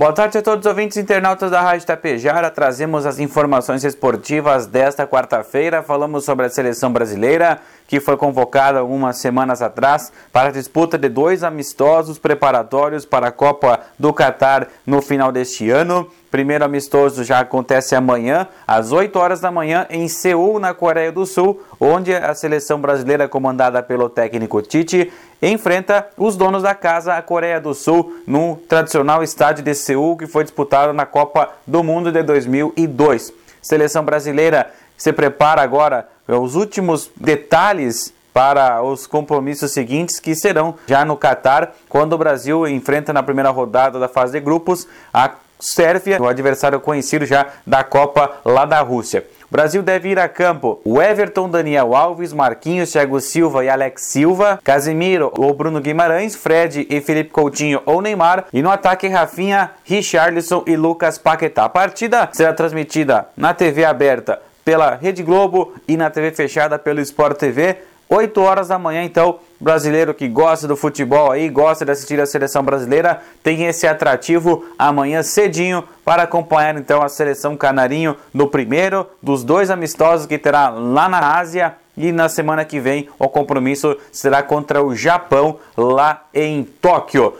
Boa tarde a todos os ouvintes internautas da Rádio Tapejara. Trazemos as informações esportivas desta quarta-feira. Falamos sobre a seleção brasileira, que foi convocada algumas semanas atrás para a disputa de dois amistosos preparatórios para a Copa do Catar no final deste ano. Primeiro amistoso já acontece amanhã, às 8 horas da manhã, em Seul, na Coreia do Sul, onde a seleção brasileira, comandada pelo técnico Tite, enfrenta os donos da casa, a Coreia do Sul, no tradicional estádio de Seul, que foi disputado na Copa do Mundo de 2002. Seleção brasileira se prepara agora os últimos detalhes para os compromissos seguintes que serão já no Catar, quando o Brasil enfrenta na primeira rodada da fase de grupos a Sérvia, o adversário conhecido já da Copa lá da Rússia. O Brasil deve ir a campo. O Everton, Daniel Alves, Marquinhos, Thiago Silva e Alex Silva, Casemiro ou Bruno Guimarães, Fred e Felipe Coutinho ou Neymar. E no ataque, Rafinha, Richarlison e Lucas Paquetá. A partida será transmitida na TV aberta pela Rede Globo e na TV fechada pelo Sport TV 8 horas da manhã, então, brasileiro que gosta do futebol aí, gosta de assistir a seleção brasileira, tem esse atrativo amanhã cedinho para acompanhar então a seleção canarinho no primeiro dos dois amistosos que terá lá na Ásia e na semana que vem o compromisso será contra o Japão lá em Tóquio.